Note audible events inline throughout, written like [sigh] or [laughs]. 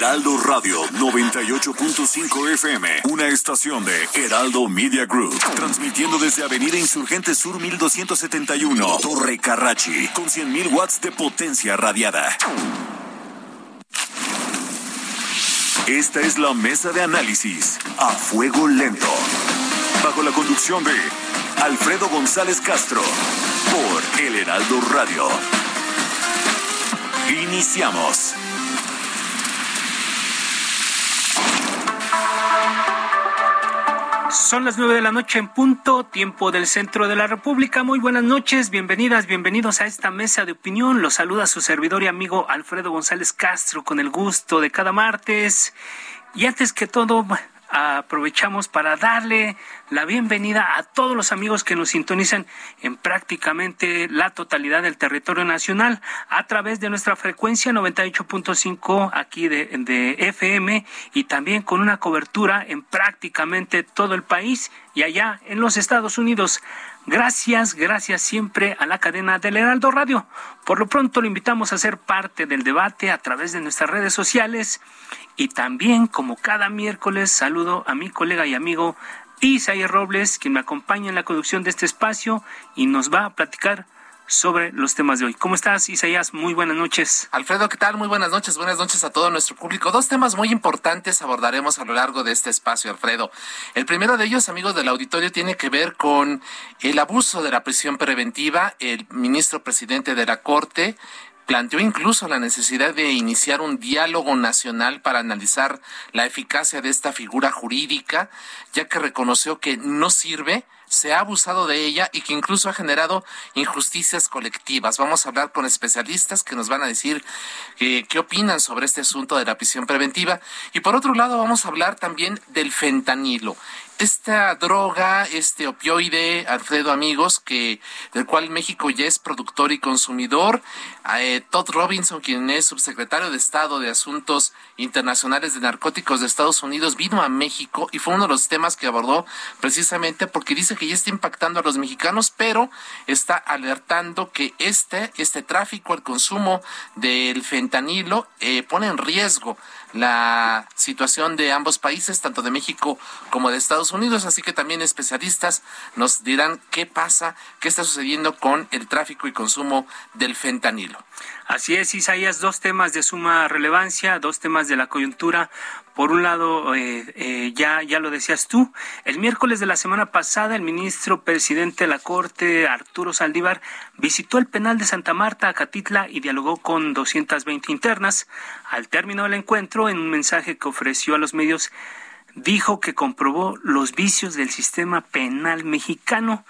Heraldo Radio 98.5 FM, una estación de Heraldo Media Group, transmitiendo desde Avenida Insurgente Sur 1271, Torre Carrachi, con 100.000 watts de potencia radiada. Esta es la mesa de análisis a fuego lento, bajo la conducción de Alfredo González Castro, por El Heraldo Radio. Iniciamos. Son las nueve de la noche en punto, tiempo del centro de la República. Muy buenas noches, bienvenidas, bienvenidos a esta mesa de opinión. Los saluda su servidor y amigo Alfredo González Castro con el gusto de cada martes. Y antes que todo, aprovechamos para darle la bienvenida a todos los amigos que nos sintonizan en prácticamente la totalidad del territorio nacional a través de nuestra frecuencia 98.5 aquí de, de, FM y también con una cobertura en prácticamente todo el país y allá en los Estados Unidos. Gracias, gracias siempre a la cadena del Heraldo Radio. Por lo pronto lo invitamos a ser parte del debate a través de nuestras redes sociales y también, como cada miércoles, saludo a mi colega y amigo Isaías Robles, quien me acompaña en la conducción de este espacio y nos va a platicar sobre los temas de hoy. ¿Cómo estás, Isaías? Muy buenas noches. Alfredo, ¿qué tal? Muy buenas noches. Buenas noches a todo nuestro público. Dos temas muy importantes abordaremos a lo largo de este espacio, Alfredo. El primero de ellos, amigos del auditorio, tiene que ver con el abuso de la prisión preventiva. El ministro presidente de la Corte planteó incluso la necesidad de iniciar un diálogo nacional para analizar la eficacia de esta figura jurídica, ya que reconoció que no sirve se ha abusado de ella y que incluso ha generado injusticias colectivas. Vamos a hablar con especialistas que nos van a decir eh, qué opinan sobre este asunto de la prisión preventiva. Y por otro lado, vamos a hablar también del fentanilo esta droga, este opioide, Alfredo amigos, que del cual México ya es productor y consumidor, eh, Todd Robinson, quien es subsecretario de Estado de Asuntos Internacionales de Narcóticos de Estados Unidos, vino a México y fue uno de los temas que abordó precisamente porque dice que ya está impactando a los mexicanos, pero está alertando que este, este tráfico, el consumo del fentanilo, eh, pone en riesgo la situación de ambos países, tanto de México como de Estados Unidos, así que también especialistas nos dirán qué pasa, qué está sucediendo con el tráfico y consumo del fentanilo. Así es, Isaías, dos temas de suma relevancia, dos temas de la coyuntura. Por un lado, eh, eh, ya, ya lo decías tú, el miércoles de la semana pasada, el ministro presidente de la Corte, Arturo Saldívar, visitó el penal de Santa Marta, Acatitla, y dialogó con 220 internas. Al término del encuentro, en un mensaje que ofreció a los medios, dijo que comprobó los vicios del sistema penal mexicano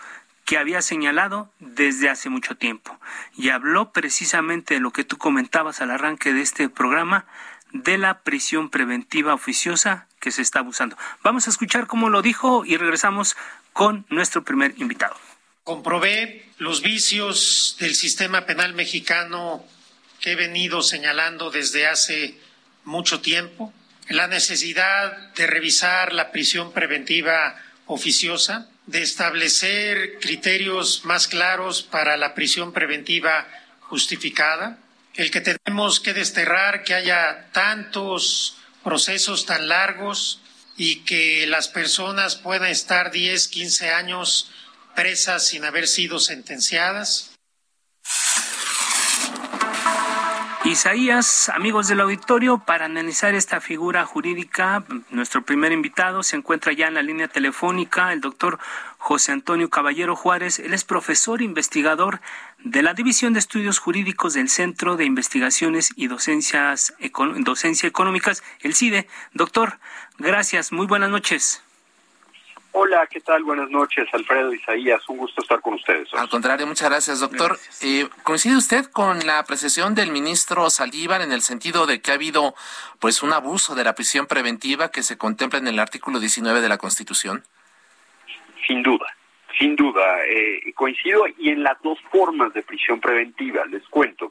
que había señalado desde hace mucho tiempo. Y habló precisamente de lo que tú comentabas al arranque de este programa, de la prisión preventiva oficiosa que se está abusando. Vamos a escuchar cómo lo dijo y regresamos con nuestro primer invitado. Comprobé los vicios del sistema penal mexicano que he venido señalando desde hace mucho tiempo, la necesidad de revisar la prisión preventiva oficiosa, de establecer criterios más claros para la prisión preventiva justificada, el que tenemos que desterrar que haya tantos procesos tan largos y que las personas puedan estar 10, 15 años presas sin haber sido sentenciadas. Isaías, amigos del auditorio, para analizar esta figura jurídica, nuestro primer invitado se encuentra ya en la línea telefónica, el doctor José Antonio Caballero Juárez. Él es profesor investigador de la División de Estudios Jurídicos del Centro de Investigaciones y Docencias, Docencia Económicas, el CIDE. Doctor, gracias, muy buenas noches. Hola, ¿qué tal? Buenas noches, Alfredo Isaías. Un gusto estar con ustedes. Al contrario, muchas gracias, doctor. Eh, ¿Coincide usted con la apreciación del ministro Saldívar en el sentido de que ha habido pues un abuso de la prisión preventiva que se contempla en el artículo 19 de la Constitución? Sin duda, sin duda. Eh, coincido y en las dos formas de prisión preventiva, les cuento.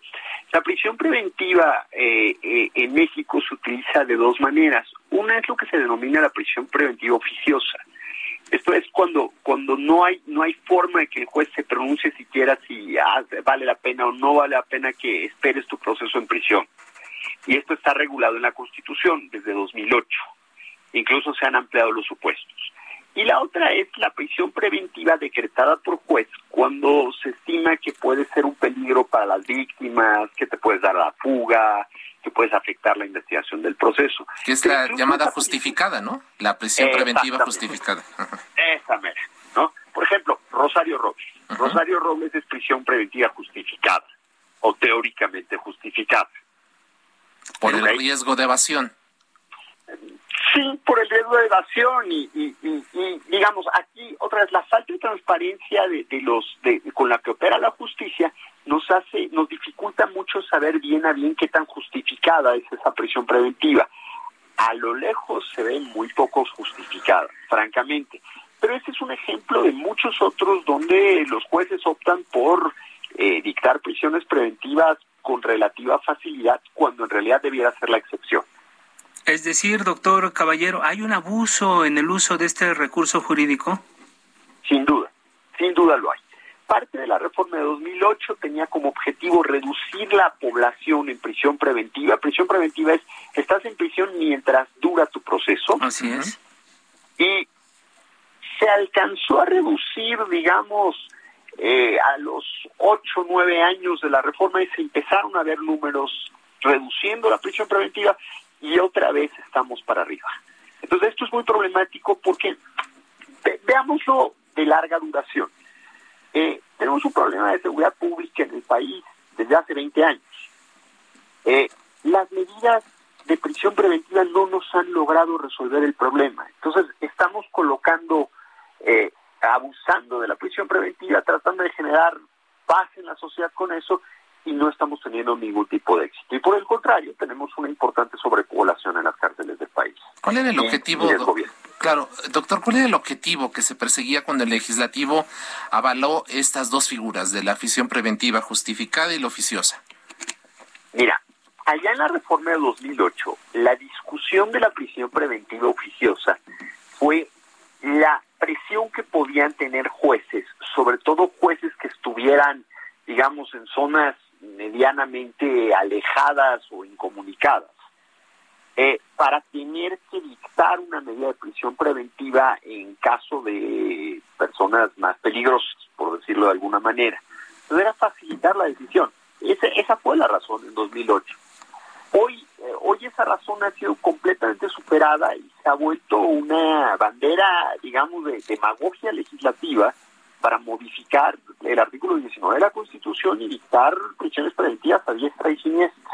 La prisión preventiva eh, en México se utiliza de dos maneras. Una es lo que se denomina la prisión preventiva oficiosa esto es cuando cuando no hay no hay forma de que el juez se pronuncie siquiera si ah, vale la pena o no vale la pena que esperes tu proceso en prisión. Y esto está regulado en la Constitución desde 2008. Incluso se han ampliado los supuestos. Y la otra es la prisión preventiva decretada por juez cuando se estima que puede ser un peligro para las víctimas, que te puedes dar la fuga, que puedes afectar la investigación del proceso. Que es la llamada justificada, ¿no? La prisión preventiva justificada. Esa mera, ¿no? Por ejemplo, Rosario Robles. Rosario Robles es prisión preventiva justificada, o teóricamente justificada. Por el riesgo de evasión. Sí, por el riesgo de evasión y, digamos aquí otra vez la falta de transparencia de, los de, con la que opera la justicia nos hace nos dificulta mucho saber bien a bien qué tan justificada es esa prisión preventiva. A lo lejos se ve muy poco justificada, francamente. Pero este es un ejemplo de muchos otros donde los jueces optan por eh, dictar prisiones preventivas con relativa facilidad cuando en realidad debiera ser la excepción. Es decir, doctor Caballero, ¿hay un abuso en el uso de este recurso jurídico? Sin duda, sin duda lo hay. Parte de la reforma de 2008 tenía como objetivo reducir la población en prisión preventiva. Prisión preventiva es, estás en prisión mientras dura tu proceso. Así es. Y se alcanzó a reducir, digamos, eh, a los ocho, nueve años de la reforma y se empezaron a ver números reduciendo la prisión preventiva y otra vez estamos para arriba. Entonces esto es muy problemático porque veámoslo de larga duración. Eh, tenemos un problema de seguridad pública en el país desde hace 20 años. Eh, las medidas de prisión preventiva no nos han logrado resolver el problema. Entonces estamos colocando, eh, abusando de la prisión preventiva, tratando de generar paz en la sociedad con eso y no estamos teniendo ningún tipo de éxito. Y por el contrario, tenemos una importante sobrepoblación en las cárceles del país. ¿Cuál era el objetivo? Claro, doctor, ¿cuál era el objetivo que se perseguía cuando el legislativo avaló estas dos figuras de la prisión preventiva justificada y la oficiosa? Mira, allá en la reforma de 2008, la discusión de la prisión preventiva oficiosa fue la presión que podían tener jueces, sobre todo jueces que estuvieran, digamos, en zonas medianamente alejadas o incomunicadas, eh, para tener que dictar una medida de prisión preventiva en caso de personas más peligrosas, por decirlo de alguna manera. Era facilitar la decisión. esa fue la razón en 2008. Hoy, eh, hoy esa razón ha sido completamente superada y se ha vuelto una bandera, digamos, de demagogia legislativa para modificar el artículo 19 de la Constitución y dictar prisiones preventivas a diestra y siniestra.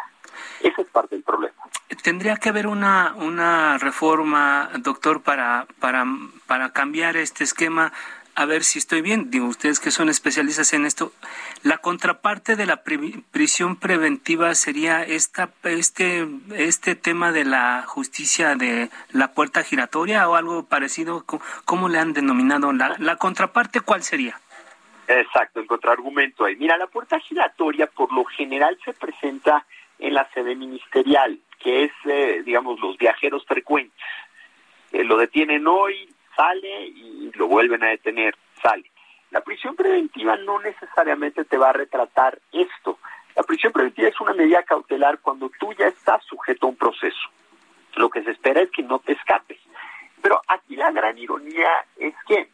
Ese es parte del problema. Tendría que haber una, una reforma, doctor, para, para, para cambiar este esquema a ver si estoy bien, digo ustedes que son especialistas en esto, la contraparte de la prisión preventiva sería esta, este, este tema de la justicia de la puerta giratoria o algo parecido, ¿cómo le han denominado? ¿La, la contraparte cuál sería? Exacto, el contraargumento ahí. Mira, la puerta giratoria por lo general se presenta en la sede ministerial, que es, eh, digamos, los viajeros frecuentes. Eh, lo detienen hoy, sale y lo vuelven a detener, sale. La prisión preventiva no necesariamente te va a retratar esto. La prisión preventiva es una medida cautelar cuando tú ya estás sujeto a un proceso. Lo que se espera es que no te escapes. Pero aquí la gran ironía es que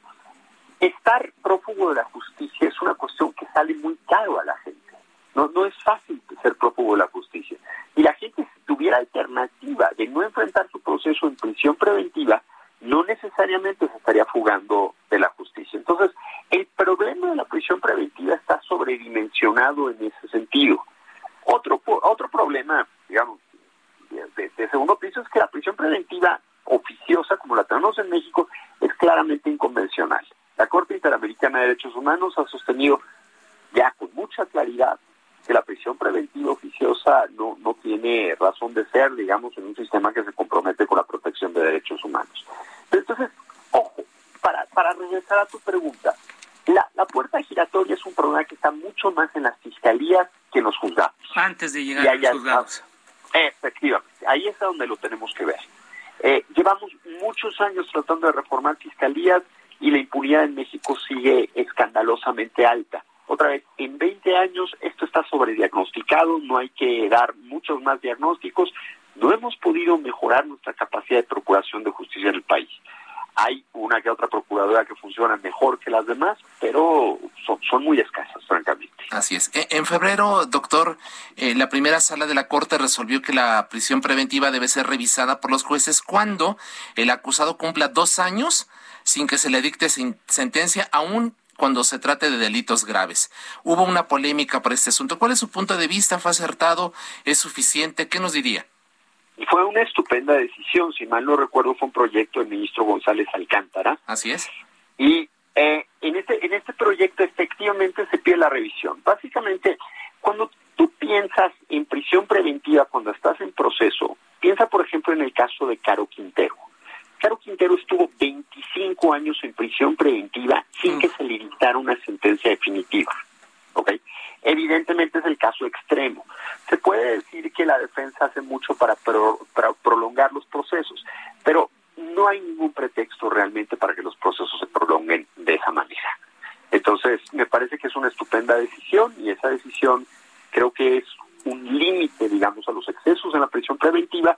estar prófugo de la justicia es una cuestión que sale muy caro a la gente. No, no es fácil ser prófugo de la justicia. Y la gente si tuviera alternativa de no enfrentar su proceso en prisión preventiva, no necesariamente se estaría fugando de la justicia. Entonces, el problema de la prisión preventiva está sobredimensionado en ese sentido. Otro, otro problema, digamos, de, segundo piso es que la prisión preventiva oficiosa como la tenemos en México es claramente inconvencional. La Corte Interamericana de Derechos Humanos ha sostenido ya con mucha claridad que la prisión preventiva oficiosa no, no tiene razón de ser, digamos, en un sistema que se compromete con la protección de derechos humanos. Entonces, ojo, para, regresar a tu pregunta, la, la puerta giratoria es un problema que está mucho más en las fiscalías que en los juzgados. Antes de llegar a los juzgados. Efectivamente, ahí es donde lo tenemos que ver. Eh, llevamos muchos años tratando de reformar fiscalías y la impunidad en México sigue escandalosamente alta. Otra vez, en 20 años esto está sobrediagnosticado, no hay que dar muchos más diagnósticos, no hemos podido mejorar nuestra capacidad de procuración de justicia en el país. Hay una que otra procuradora que funciona mejor que las demás, pero son, muy escasas, francamente. Así es. E, en febrero, doctor, eh, la primera sala de la Corte resolvió que la prisión preventiva debe ser revisada por los jueces cuando el acusado cumpla dos años sin que se le dicte sentencia, aún cuando se trate de delitos graves. Hubo una polémica por este asunto. ¿Cuál es su punto de vista? ¿Fue acertado? ¿Es suficiente? ¿Qué nos diría? Fue una estupenda decisión. Si mal no recuerdo, fue un proyecto del ministro González Alcántara. Así es. Y eh, en, este, en este proyecto efectivamente se pide la revisión. Básicamente, cuando tú piensas en prisión preventiva, cuando estás en proceso, piensa por ejemplo en el caso de Caro Quintero. Caro Quintero estuvo 25 años en prisión preventiva sin que se le dictara una sentencia definitiva. ¿ok? Evidentemente es el caso extremo. Se puede que la defensa hace mucho para, prolongar los procesos, pero no hay ningún pretexto realmente para que los procesos se prolonguen de esa manera. Entonces, me parece que es una estupenda decisión y esa decisión creo que es un límite, digamos, a los excesos en la prisión preventiva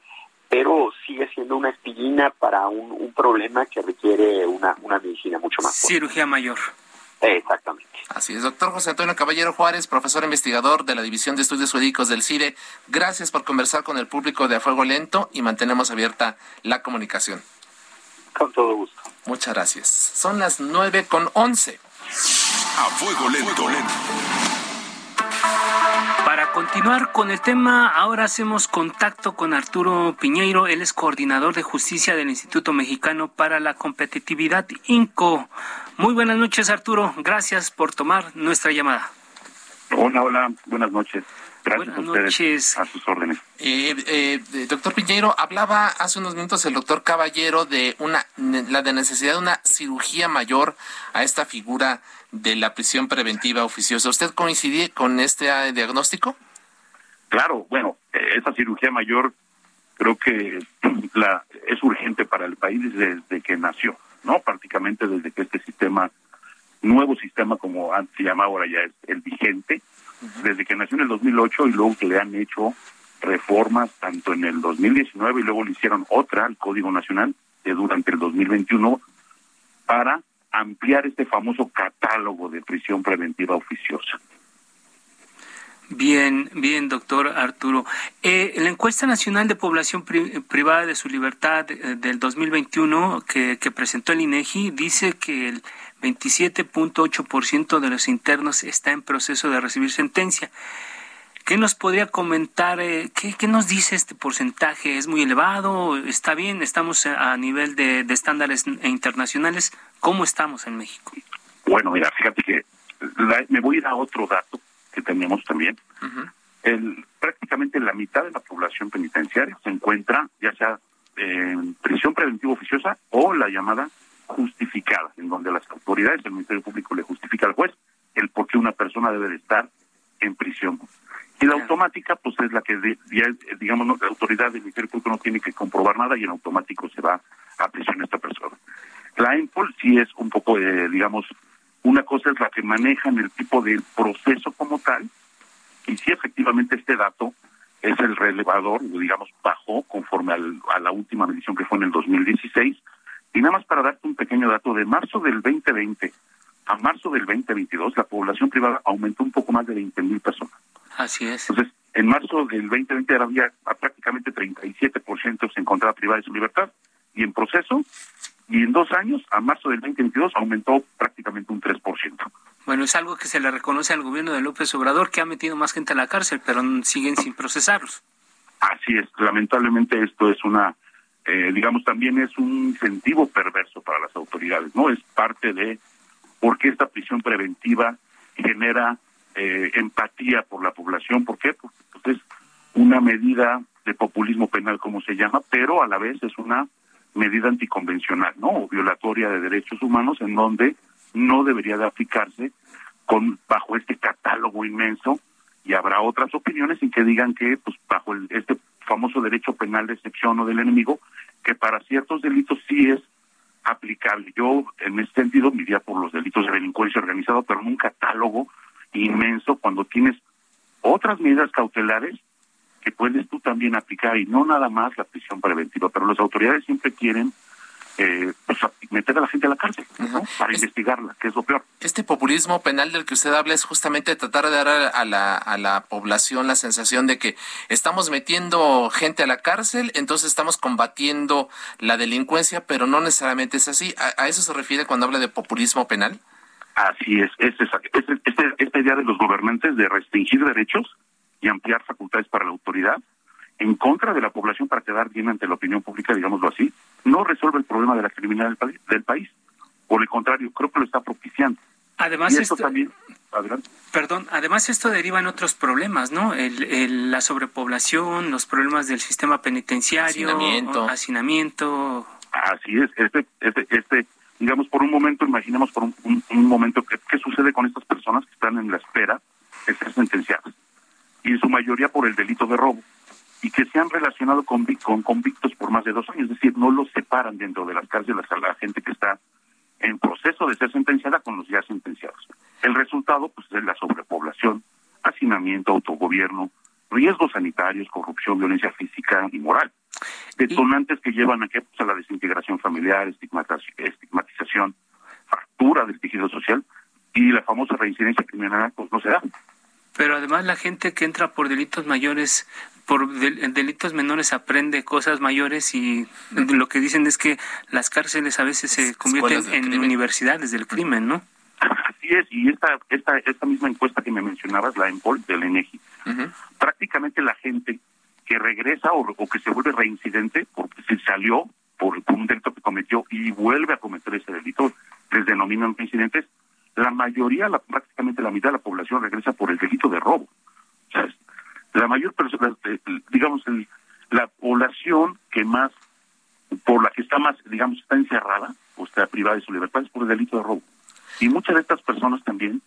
pero sigue siendo una aspirina para un, problema que requiere una, medicina mucho más fuerte. Cirugía mayor. Exactamente. Así es, doctor José Antonio Caballero Juárez, profesor investigador de la División de Estudios Jurídicos del CIDE. Gracias por conversar con el público de A Fuego Lento y mantenemos abierta la comunicación. Con todo gusto. Muchas gracias. Son las nueve con once. A Fuego Lento. Para continuar con el tema, ahora hacemos contacto con Arturo Piñeiro, él es coordinador de justicia del Instituto Mexicano para la Competitividad INCO. Muy buenas noches, Arturo. Gracias por tomar nuestra llamada. Hola, hola, buenas noches. Gracias Buenas noches. A sus órdenes. Eh, eh, doctor Piñeiro, hablaba hace unos minutos el doctor Caballero de una la de necesidad de una cirugía mayor a esta figura de la prisión preventiva oficiosa. ¿Usted coincide con este diagnóstico? Claro, bueno, esa cirugía mayor creo que [clears throat] la es urgente para el país desde que nació, ¿no? Prácticamente desde que este sistema, nuevo sistema como antes se llama ahora ya es el vigente, desde que nació en el 2008 y luego que le han hecho reformas tanto en el 2019 y luego le hicieron otra al Código Nacional de durante el 2021 para ampliar este famoso catálogo de prisión preventiva oficiosa. Bien, bien, doctor Arturo. Eh, la encuesta nacional de población privada de su libertad eh, del 2021 que, que presentó el INEGI dice que el 27.8% de los internos está en proceso de recibir sentencia. ¿Qué nos podría comentar? Eh, ¿qué, nos dice este porcentaje? ¿Es muy elevado? ¿Está bien? ¿Estamos a nivel de, estándares internacionales? ¿Cómo estamos en México? Bueno, mira, fíjate que me voy a ir a otro dato que tenemos también. el, prácticamente la mitad de la población penitenciaria se encuentra ya sea en prisión preventiva oficiosa o la llamada justificada, en donde las autoridades del Ministerio Público le justifica al juez el por qué una persona debe de estar en prisión. Y la automática, pues es la que, digamos, la autoridad del Ministerio Público no tiene que comprobar nada y en automático se va a prisión esta persona. La EMPOL sí es un poco, de, digamos, una cosa es la que manejan el tipo de proceso como tal, y sí efectivamente este dato es el relevador, digamos, bajó conforme a la última medición que fue en el 2016, y nada más para darte un pequeño dato, de marzo del 2020 a marzo del 2022, la población privada aumentó un poco más de 20 mil personas. Así es. Entonces, en marzo del 2020 había prácticamente 37% se encontraba privada de su libertad y en proceso, y en dos años, a marzo del 2022, aumentó prácticamente un 3%. Bueno, es algo que se le reconoce al gobierno de López Obrador, que ha metido más gente a la cárcel, pero siguen sin procesarlos. Así es, lamentablemente esto es una eh, digamos, también es un incentivo perverso para las autoridades, ¿no? Es parte de por qué esta prisión preventiva genera eh, empatía por la población. ¿Por qué? Porque pues, es una medida de populismo penal, como se llama, pero a la vez es una medida anticonvencional, ¿no? O violatoria de derechos humanos en donde no debería de aplicarse con bajo este catálogo inmenso y habrá otras opiniones en que digan que pues bajo el, este famoso derecho penal de excepción o del enemigo que para ciertos delitos sí es aplicable. Yo en ese sentido me iría por los delitos de delincuencia organizada, pero en un catálogo inmenso cuando tienes otras medidas cautelares que puedes tú también aplicar y no nada más la prisión preventiva, pero las autoridades siempre quieren eh, pues, meter a la gente a la cárcel para investigarla, que es lo peor. Este populismo penal del que usted habla es justamente tratar de dar a la, a la población la sensación de que estamos metiendo gente a la cárcel, entonces estamos combatiendo la delincuencia, pero no necesariamente es así. ¿A, eso se refiere cuando habla de populismo penal? Así es, es, es, este, esta idea de los gobernantes de restringir derechos y ampliar facultades para la autoridad en contra de la población para quedar bien ante la opinión pública, digámoslo así, no resuelve el problema de la criminalidad del, país. Por el contrario, creo que lo está propiciando. Además, esto, también, Perdón, además esto deriva en otros problemas, ¿no? El, la sobrepoblación, los problemas del sistema penitenciario, hacinamiento. hacinamiento. Así es, este, este, este, digamos, por un momento, imaginemos por un, un, momento, ¿qué, ¿qué sucede con estas personas que están en la espera de ser sentenciadas? Y en su mayoría por el delito de robo y que se han relacionado con, con convictos por más de dos años, es decir, no los separan dentro de las cárceles a la gente que está en proceso de ser sentenciada con los ya sentenciados. El resultado pues es la sobrepoblación, hacinamiento, autogobierno, riesgos sanitarios, corrupción, violencia física y moral. Detonantes que llevan a, pues, a la desintegración familiar, estigmatización, fractura del tejido social y la famosa reincidencia criminal pues no se da. Pero además la gente que entra por delitos mayores por delitos menores aprende cosas mayores y lo que dicen es que las cárceles a veces se convierten en universidades del crimen, ¿no? Así es, y esta, esta, esta misma encuesta que me mencionabas, la EMPOL del ENEGI, prácticamente la gente que regresa o, que se vuelve reincidente porque se salió por, un delito que cometió y vuelve a cometer ese delito, les denominan reincidentes, la mayoría, la, prácticamente la mitad de la población regresa por el delito de robo. O sea, la mayor persona, eh, digamos, la población que más, por la que está más, digamos, está encerrada o está privada de su libertad es por el delito de robo. Y muchas de estas personas también,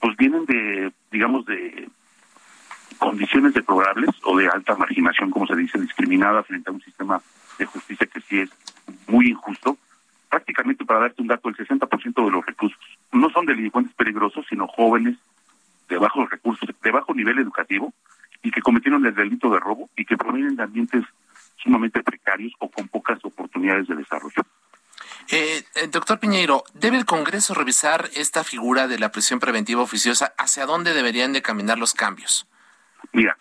pues vienen de, digamos, de condiciones deplorables o de alta marginación, como se dice, discriminada frente a un sistema de justicia que sí es muy injusto. Prácticamente, para darte un dato, el 60% de los recursos no son delincuentes peligrosos, sino jóvenes de bajos recursos, de bajo nivel educativo, y que cometieron el delito de robo y que provienen de ambientes sumamente precarios o con pocas oportunidades de desarrollo. Eh, eh, doctor Piñeiro, ¿debe el Congreso revisar esta figura de la prisión preventiva oficiosa? ¿Hacia dónde deberían de caminar los cambios? Mira,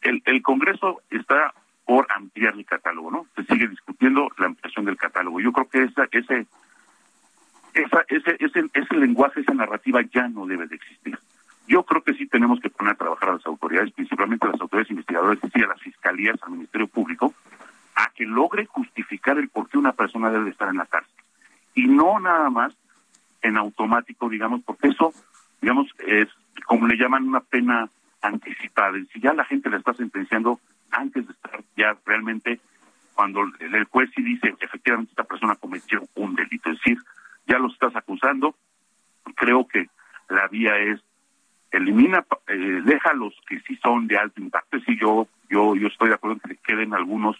el, el Congreso está por ampliar el catálogo, ¿no? Se sigue discutiendo la ampliación del catálogo. Yo creo que esa, ese, esa, ese, ese, ese lenguaje, esa narrativa ya no debe de existir. Yo creo que sí tenemos que poner a trabajar a las autoridades, principalmente a las autoridades investigadoras, y a las fiscalías, al Ministerio Público, a que logre justificar el por qué una persona debe estar en la cárcel. Y no nada más en automático, digamos, porque eso, digamos, es como le llaman una pena anticipada. Si ya la gente la está sentenciando antes de estar ya realmente, cuando el juez sí dice, efectivamente esta persona cometió un delito, es decir, ya lo estás acusando, creo que la vía es elimina, eh, deja los que sí son de alto impacto. Sí, yo, yo, yo estoy de acuerdo en que queden algunos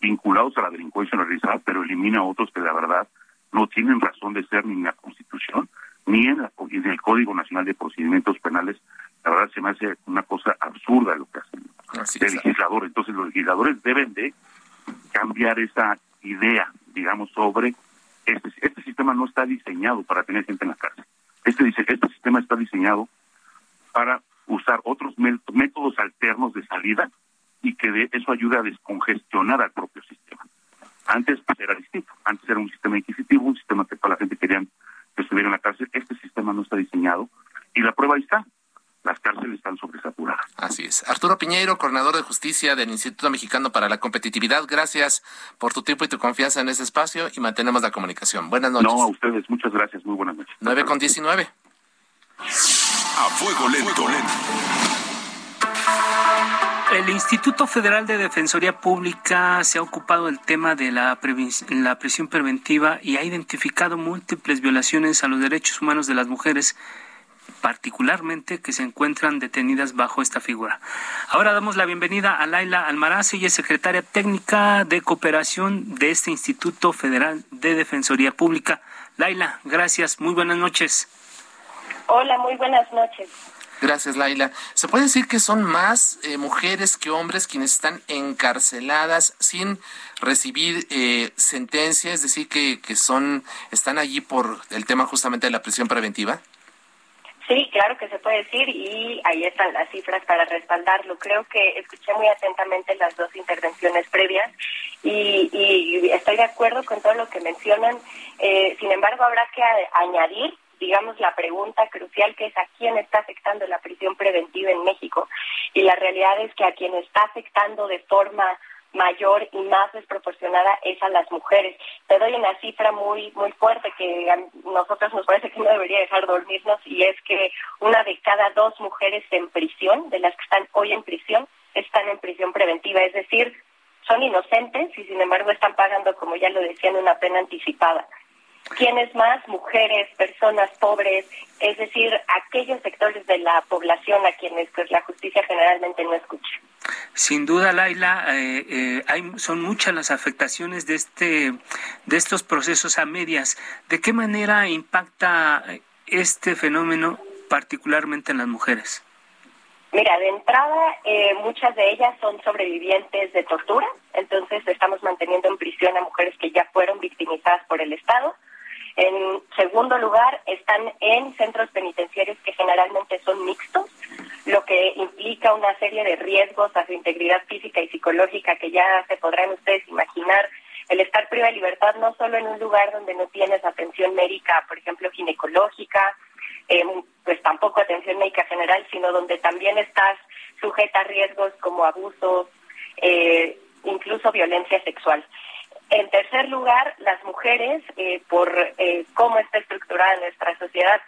vinculados a la delincuencia organizada, pero elimina otros que la verdad no tienen razón de ser ni en la Constitución ni en, la, en el Código Nacional de Procedimientos Penales. La verdad se me hace una cosa absurda lo que hacen el legislador. Entonces los legisladores deben de cambiar esa idea, digamos, sobre este, este sistema no está diseñado para tener gente en la cárcel. Este, este sistema está diseñado para usar otros métodos alternos de salida y que de eso ayude a descongestionar al propio sistema. Antes pues, era distinto, antes era un sistema inquisitivo, un sistema que toda la gente quería que estuviera en la cárcel. Este sistema no está diseñado y la prueba ahí está. Las cárceles están sobresaturadas. Así es. Arturo Piñeiro, coordinador de justicia del Instituto Mexicano para la Competitividad, gracias por tu tiempo y tu confianza en este espacio y mantenemos la comunicación. Buenas noches. No, a ustedes, muchas gracias, muy buenas noches. 9 con 19. A fuego lento. El Instituto Federal de Defensoría Pública se ha ocupado del tema de la, la prisión preventiva y ha identificado múltiples violaciones a los derechos humanos de las mujeres particularmente que se encuentran detenidas bajo esta figura. Ahora damos la bienvenida a Laila Almaraz, ella es secretaria técnica de cooperación de este Instituto Federal de Defensoría Pública. Laila, gracias, muy buenas noches. Hola, muy buenas noches. Gracias, Laila. ¿Se puede decir que son más eh, mujeres que hombres quienes están encarceladas sin recibir eh, sentencia? Es decir, que, que son, están allí por el tema justamente de la prisión preventiva. Sí, claro que se puede decir y ahí están las cifras para respaldarlo. Creo que escuché muy atentamente las dos intervenciones previas y, y estoy de acuerdo con todo lo que mencionan. Eh, sin embargo, habrá que añadir digamos, la pregunta crucial que es a quién está afectando la prisión preventiva en México. Y la realidad es que a quien está afectando de forma mayor y más desproporcionada es a las mujeres. Te doy una cifra muy muy fuerte que a nosotros nos parece que no debería dejar dormirnos y es que una de cada dos mujeres en prisión, de las que están hoy en prisión, están en prisión preventiva, es decir, son inocentes y sin embargo están pagando, como ya lo decían, una pena anticipada. ¿Quiénes más? Mujeres, personas pobres, es decir, aquellos sectores de la población a quienes pues, la justicia generalmente no escucha. Sin duda, Laila, eh, eh, hay, son muchas las afectaciones de este, de estos procesos a medias. ¿De qué manera impacta este fenómeno particularmente en las mujeres? Mira, de entrada, eh, muchas de ellas son sobrevivientes de tortura, entonces estamos manteniendo en prisión a mujeres que ya fueron victimizadas por el Estado en segundo lugar, están en centros penitenciarios que generalmente son mixtos, lo que implica una serie de riesgos a su integridad física y psicológica que ya se podrán ustedes imaginar. El estar privado de libertad no solo en un lugar donde no tienes atención médica, por ejemplo, ginecológica, eh, pues tampoco atención médica general, sino donde también estás sujeta a riesgos como abusos, eh, incluso violencia sexual. En tercer lugar, las mujeres, eh, por cómo está estructurada nuestra sociedad,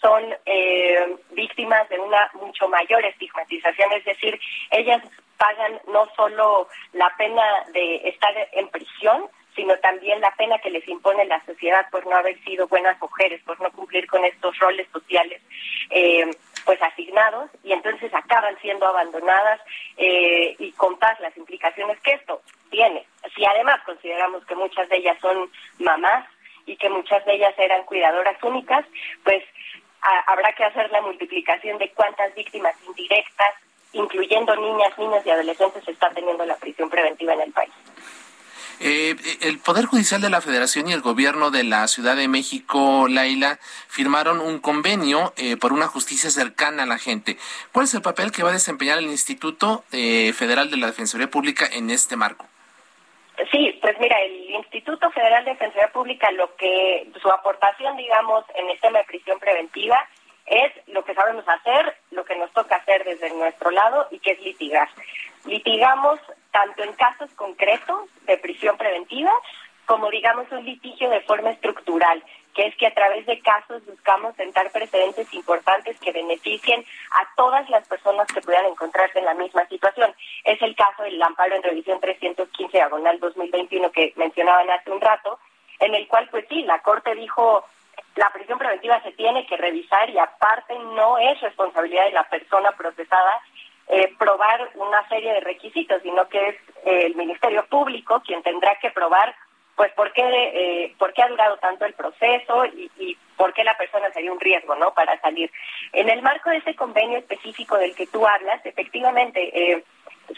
son eh, víctimas de una mucho mayor estigmatización, es decir, ellas pagan no solo la pena de estar en prisión, sino también la pena que les impone la sociedad por no haber sido buenas mujeres, por no cumplir con estos roles sociales pues asignados y entonces acaban siendo abandonadas y con las implicaciones que esto tiene. Si además consideramos que muchas de ellas son mamás y que muchas de ellas eran cuidadoras únicas, pues habrá que hacer la multiplicación de cuántas víctimas indirectas, incluyendo niñas, niños y adolescentes, está teniendo la prisión preventiva en el país. Eh, el Poder Judicial de la Federación y el Gobierno de la Ciudad de México, Laila, firmaron un convenio eh, por una justicia cercana a la gente. ¿Cuál es el papel que va a desempeñar el Instituto eh, Federal de la Defensoría Pública en este marco? Sí, pues mira, el Instituto Federal de Defensoría Pública, lo que su aportación, digamos, en el tema de prisión preventiva es lo que sabemos hacer, lo que nos toca hacer desde nuestro lado y que es litigar. Litigamos tanto en casos concretos de prisión preventiva como, digamos, un litigio de forma estructural que es que a través de casos buscamos sentar precedentes importantes que beneficien a todas las personas que puedan encontrarse en la misma situación. Es el caso del amparo en revisión 315 diagonal 2021 que mencionaban hace un rato, en el cual, pues sí, la Corte dijo la prisión preventiva se tiene que revisar y aparte no es responsabilidad de la persona procesada eh, probar una serie de requisitos, sino que es el Ministerio Público quien tendrá que probar pues por qué, eh, por qué ha durado tanto el proceso y, y, por qué la persona sería un riesgo no para salir. En el marco de ese convenio específico del que tú hablas, efectivamente, eh,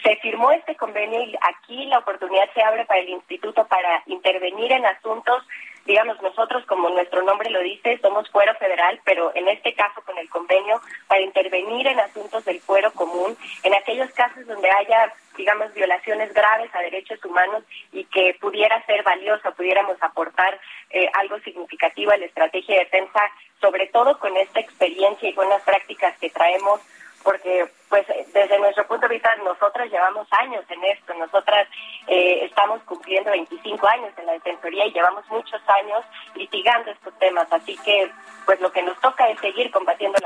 se firmó este convenio y aquí la oportunidad se abre para el instituto para intervenir en asuntos digamos, nosotros, como nuestro nombre lo dice, somos fuero federal, pero en este caso con el convenio, para intervenir en asuntos del fuero común, en aquellos casos donde haya, digamos, violaciones graves a derechos humanos que pudiera ser valioso, pudiéramos aportar eh, algo significativo a la estrategia de defensa, sobre todo con esta experiencia y buenas prácticas que traemos porque pues desde nuestro punto de vista nosotras llevamos años en esto, nosotras eh, estamos cumpliendo 25 años en la Defensoría y llevamos muchos años litigando estos temas, así que pues lo que nos toca es seguir combatiendo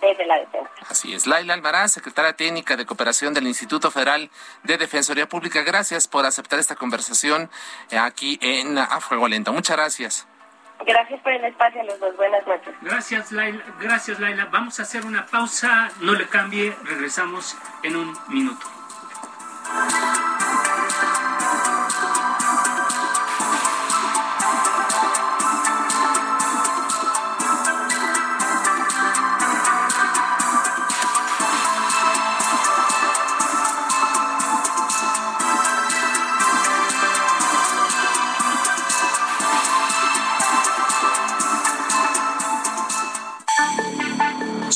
desde la defensa. Así es. Laila Alvarán, secretaria técnica de cooperación del Instituto Federal de Defensoría Pública, gracias por aceptar esta conversación aquí en A Fuego Lento. Muchas gracias. Gracias por el espacio a los dos. Buenas noches. Gracias, Laila. Gracias, Laila. Vamos a hacer una pausa. No le cambie. Regresamos en un minuto.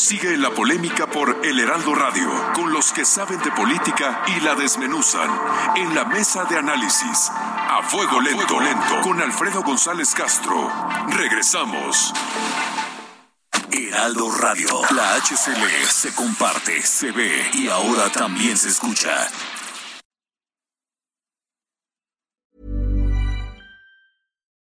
Sigue la polémica por El Heraldo Radio, con los que saben de política y la desmenuzan. En la mesa de análisis, a fuego lento, lento, con Alfredo González Castro. Regresamos. Heraldo Radio, la HCL se comparte, se ve y ahora también se escucha.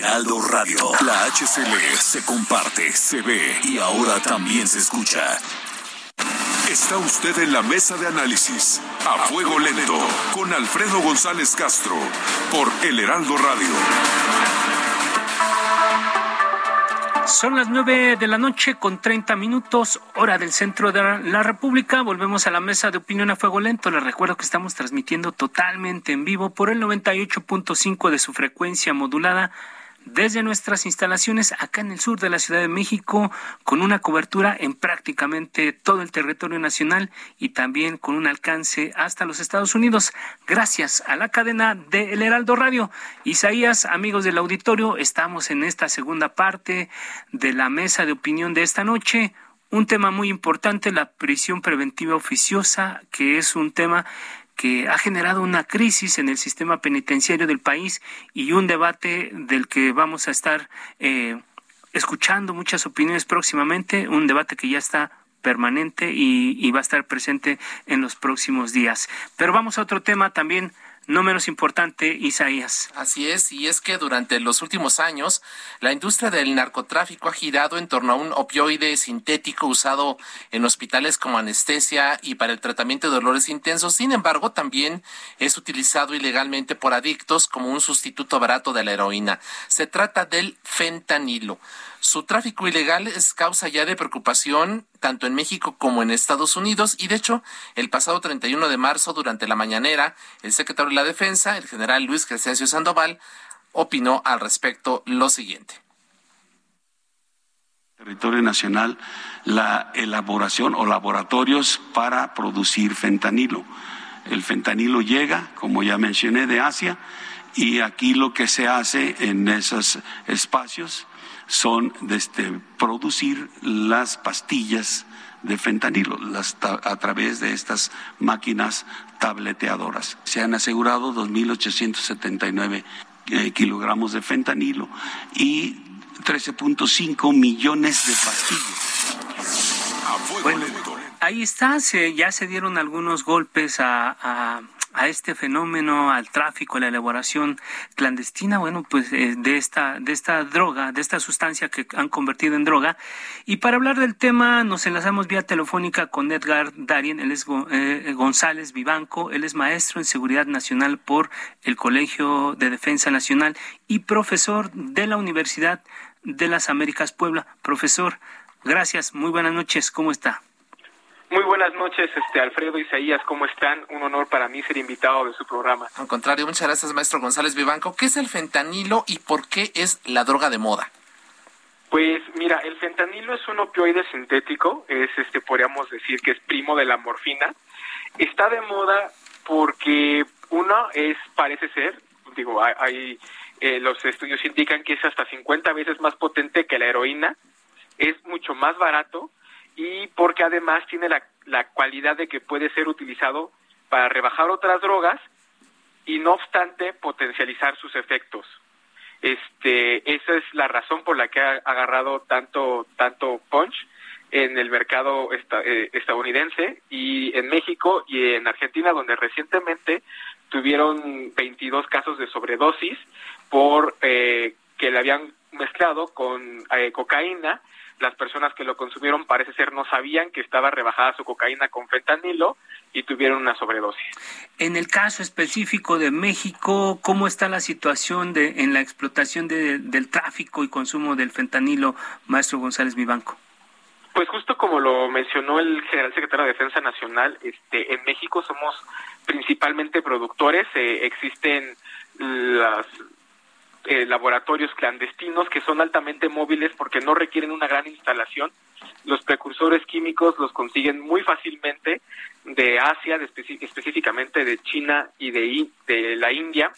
Heraldo Radio, la HCL se comparte, se ve y ahora también se escucha. Está usted en la mesa de análisis, a fuego lento, con Alfredo González Castro, por El Heraldo Radio. Son las nueve de la noche con 30 minutos, hora del centro de la República. Volvemos a la mesa de opinión a fuego lento. Les recuerdo que estamos transmitiendo totalmente en vivo por el 98.5 de su frecuencia modulada desde nuestras instalaciones acá en el sur de la Ciudad de México, con una cobertura en prácticamente todo el territorio nacional y también con un alcance hasta los Estados Unidos, gracias a la cadena de El Heraldo Radio. Isaías, amigos del auditorio, estamos en esta segunda parte de la mesa de opinión de esta noche. Un tema muy importante, la prisión preventiva oficiosa, que es un tema que ha generado una crisis en el sistema penitenciario del país y un debate del que vamos a estar eh, escuchando muchas opiniones próximamente, un debate que ya está permanente y, y va a estar presente en los próximos días. Pero vamos a otro tema también no menos importante, Isaías. Así es, y es que durante los últimos años la industria del narcotráfico ha girado en torno a un opioide sintético usado en hospitales como anestesia y para el tratamiento de dolores intensos. Sin embargo, también es utilizado ilegalmente por adictos como un sustituto barato de la heroína. Se trata del fentanilo. Su tráfico ilegal es causa ya de preocupación tanto en México como en Estados Unidos y de hecho el pasado 31 de marzo durante la mañanera el secretario de la Defensa, el general Luis Crescencio Sandoval, opinó al respecto lo siguiente. Territorio nacional la elaboración o laboratorios para producir fentanilo. El fentanilo llega, como ya mencioné, de Asia y aquí lo que se hace en esos espacios son este, producir las pastillas de fentanilo las, a través de estas máquinas tableteadoras. Se han asegurado 2.879 eh, kilogramos de fentanilo y 13.5 millones de pastillas. Bueno, ahí está, se, ya se dieron algunos golpes a a este fenómeno, al tráfico, a la elaboración clandestina, bueno, pues eh, de esta de esta droga, de esta sustancia que han convertido en droga. Y para hablar del tema nos enlazamos vía telefónica con Edgar Darien, él es eh, González Vivanco, él es maestro en seguridad nacional por el Colegio de Defensa Nacional y profesor de la Universidad de las Américas Puebla. Profesor, gracias, muy buenas noches, ¿cómo está? Muy buenas noches, este Alfredo Isaías, ¿cómo están? Un honor para mí ser invitado de su programa. Al contrario, muchas gracias, maestro González Vivanco. ¿Qué es el fentanilo y por qué es la droga de moda? Pues mira, el fentanilo es un opioide sintético, es este podríamos decir que es primo de la morfina. Está de moda porque uno es parece ser, digo, hay, eh, los estudios indican que es hasta 50 veces más potente que la heroína, es mucho más barato y porque además tiene la, la cualidad de que puede ser utilizado para rebajar otras drogas y no obstante potencializar sus efectos. Este, esa es la razón por la que ha agarrado tanto, tanto punch en el mercado eh, estadounidense y en México y en Argentina, donde recientemente tuvieron 22 casos de sobredosis por eh, que le habían mezclado con eh, cocaína las personas que lo consumieron parece ser no sabían que estaba rebajada su cocaína con fentanilo y tuvieron una sobredosis. En el caso específico de México, ¿cómo está la situación de, en la explotación del tráfico y consumo del fentanilo, maestro González Vivanco? Pues justo como lo mencionó el general secretario de Defensa Nacional, este, en México somos principalmente productores, eh, existen las eh, laboratorios clandestinos que son altamente móviles porque no requieren una gran instalación. Los precursores químicos los consiguen muy fácilmente de Asia, específicamente de China y de, de la India.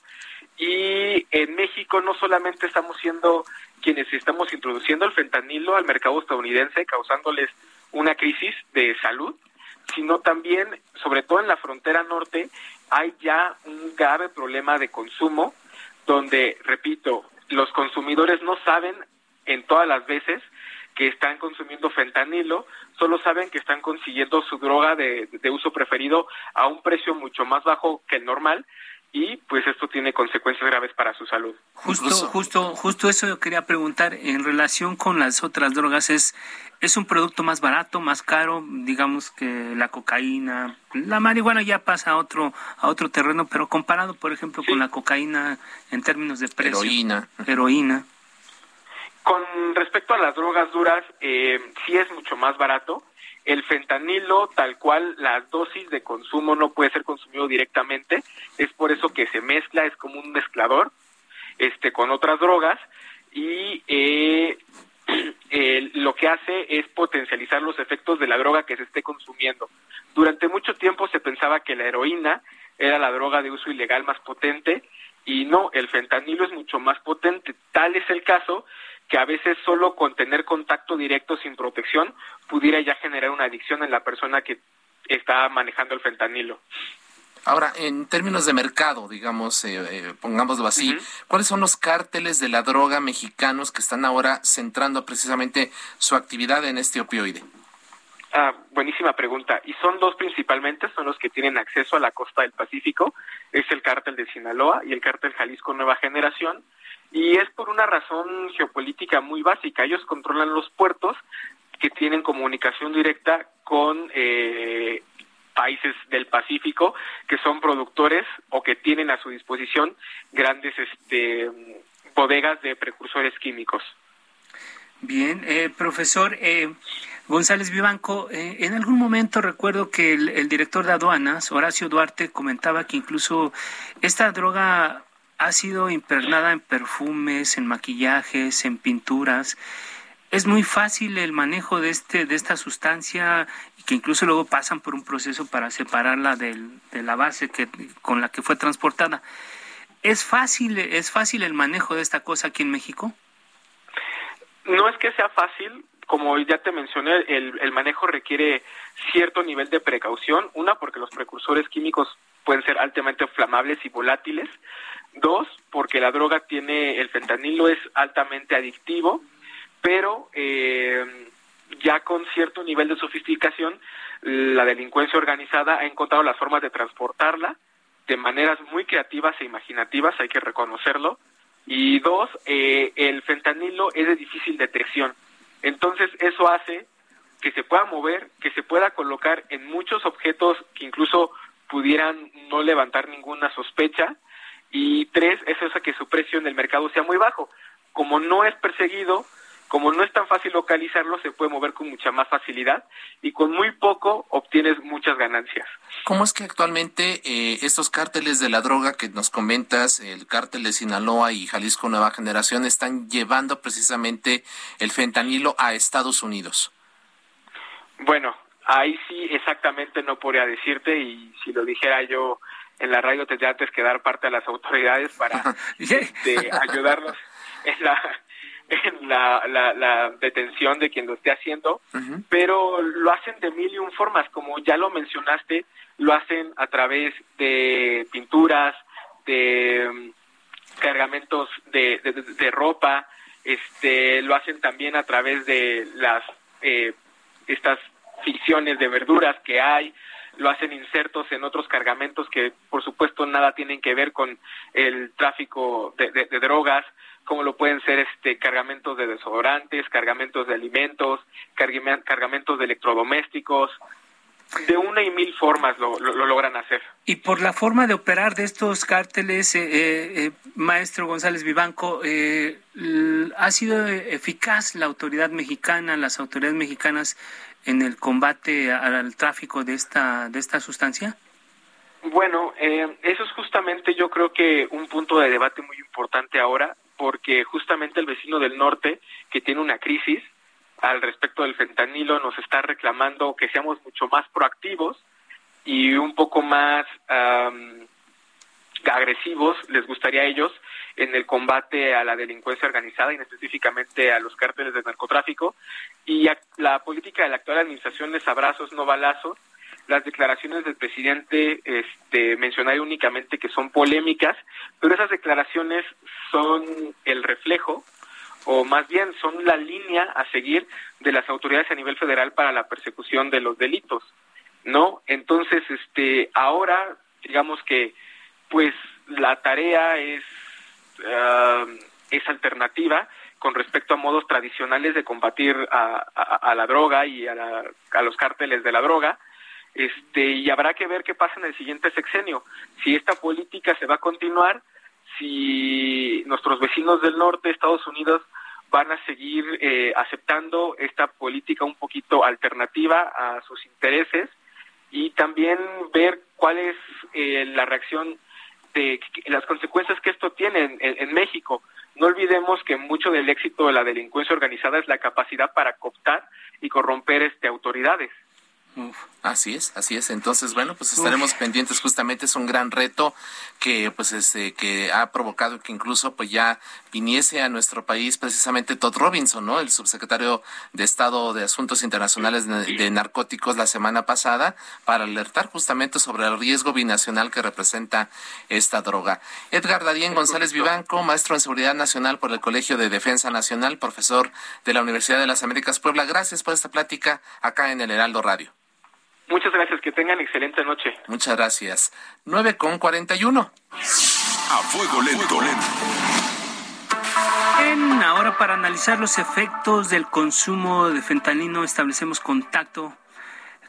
Y en México no solamente estamos siendo quienes estamos introduciendo el fentanilo al mercado estadounidense, causándoles una crisis de salud, sino también, sobre todo en la frontera norte, hay ya un grave problema de consumo donde, repito, los consumidores no saben en todas las veces que están consumiendo fentanilo, solo saben que están consiguiendo su droga de, uso preferido a un precio mucho más bajo que el normal y pues esto tiene consecuencias graves para su salud. Justo, justo, justo eso yo quería preguntar en relación con las otras drogas es es un producto más barato, más caro, digamos que la cocaína, la marihuana ya pasa a otro a otro terreno, pero comparado, por ejemplo, con la cocaína en términos de precio, heroína, heroína. Con respecto a las drogas duras, eh, sí es mucho más barato. El fentanilo, tal cual, la dosis de consumo no puede ser consumido directamente. Es por eso que se mezcla, es como un mezclador, este, con otras drogas y eh, [clears throat] lo que hace es potencializar los efectos de la droga que se esté consumiendo. Durante mucho tiempo se pensaba que la heroína era la droga de uso ilegal más potente y no, el fentanilo es mucho más potente. Tal es el caso que a veces solo con tener contacto directo sin protección pudiera ya generar una adicción en la persona que está manejando el fentanilo. Ahora, en términos de mercado, digamos, eh, eh, pongámoslo así, ¿cuáles son los cárteles de la droga mexicanos que están ahora centrando precisamente su actividad en este opioide? Ah, buenísima pregunta. Y son dos principalmente, son los que tienen acceso a la costa del Pacífico. Es el cártel de Sinaloa y el cártel Jalisco Nueva Generación. Y es por una razón geopolítica muy básica. Ellos controlan los puertos que tienen comunicación directa con eh, países del Pacífico que son productores o que tienen a su disposición grandes este, bodegas de precursores químicos. Bien, eh, profesor eh, González Vivanco, eh, en algún momento recuerdo que el, director de aduanas, Horacio Duarte, comentaba que incluso esta droga ha sido impregnada en perfumes, en maquillajes, en pinturas. Es muy fácil el manejo de este de esta sustancia que incluso luego pasan por un proceso para separarla de la base que, con la que fue transportada. ¿Es fácil, ¿Es fácil el manejo de esta cosa aquí en México? No es que sea fácil, como ya te mencioné, el, el manejo requiere cierto nivel de precaución. Una, porque los precursores químicos pueden ser altamente inflamables y volátiles. Dos, porque la droga tiene, el fentanilo es altamente adictivo, pero eh, ya con cierto nivel de sofisticación, la delincuencia organizada ha encontrado las formas de transportarla de maneras muy creativas e imaginativas, hay que reconocerlo. Y dos, eh, el fentanilo es de difícil detección. Entonces eso hace que se pueda mover, que se pueda colocar en muchos objetos que incluso pudieran no levantar ninguna sospecha. Y tres, es eso que su precio en el mercado sea muy bajo. Como no es perseguido, como no es tan fácil localizarlo, se puede mover con mucha más facilidad y con muy poco obtienes muchas ganancias. ¿Cómo es que actualmente eh, estos cárteles de la droga que nos comentas, el cártel de Sinaloa y Jalisco Nueva Generación, están llevando precisamente el fentanilo a Estados Unidos? Bueno, ahí sí exactamente no podría decirte y si lo dijera yo en la radio tendría antes que dar parte a las autoridades para [laughs] este, ayudarlos en la en la, la, detención de quien lo esté haciendo, pero lo hacen de mil y un formas, como ya lo mencionaste, lo hacen a través de pinturas, de mm, cargamentos de, de, ropa, este, lo hacen también a través de las eh, estas ficciones de verduras que hay, lo hacen insertos en otros cargamentos que por supuesto nada tienen que ver con el tráfico de, de, drogas, como lo pueden ser este cargamentos de desodorantes, cargamentos de alimentos, cargamentos de electrodomésticos, de una y mil formas lo, lo, logran hacer. Y por la forma de operar de estos cárteles, eh, eh, eh maestro González Vivanco, eh, ¿ha sido eficaz la autoridad mexicana, las autoridades mexicanas en el combate al tráfico de esta, de esta sustancia? Bueno, eh, eso es justamente yo creo que un punto de debate muy importante ahora, porque justamente el vecino del norte, que tiene una crisis al respecto del fentanilo, nos está reclamando que seamos mucho más proactivos y un poco más agresivos, les gustaría a ellos, en el combate a la delincuencia organizada y específicamente a los cárteles de narcotráfico. Y la política de la actual administración es abrazos, no balazos. Las declaraciones del presidente este, mencionaré únicamente que son polémicas, pero esas declaraciones son el reflejo o más bien son la línea a seguir de las autoridades a nivel federal para la persecución de los delitos, ¿no? Entonces, este, ahora, digamos que, pues, la tarea es uh, es alternativa con respecto a modos tradicionales de combatir a, la droga y a, los cárteles de la droga. Este, y habrá que ver qué pasa en el siguiente sexenio. Si esta política se va a continuar, si nuestros vecinos del norte, Estados Unidos, van a seguir eh, aceptando esta política un poquito alternativa a sus intereses y también ver cuál es eh, la reacción de las consecuencias que esto tiene en, México. No olvidemos que mucho del éxito de la delincuencia organizada es la capacidad para cooptar y corromper este autoridades así es, así es. Entonces, bueno, pues estaremos pendientes. Justamente es un gran reto que, pues, este, que ha provocado que incluso, pues, ya viniese a nuestro país precisamente Todd Robinson, ¿no? El subsecretario de Estado de Asuntos Internacionales de, Narcóticos la semana pasada para alertar justamente sobre el riesgo binacional que representa esta droga. Edgar Darien González Vivanco, maestro en Seguridad Nacional por el Colegio de Defensa Nacional, profesor de la Universidad de las Américas Puebla. Gracias por esta plática acá en el Heraldo Radio. Muchas gracias, que tengan excelente noche. Muchas gracias. 9 con 41. A fuego lento. Bien, ahora para analizar los efectos del consumo de fentanilo establecemos contacto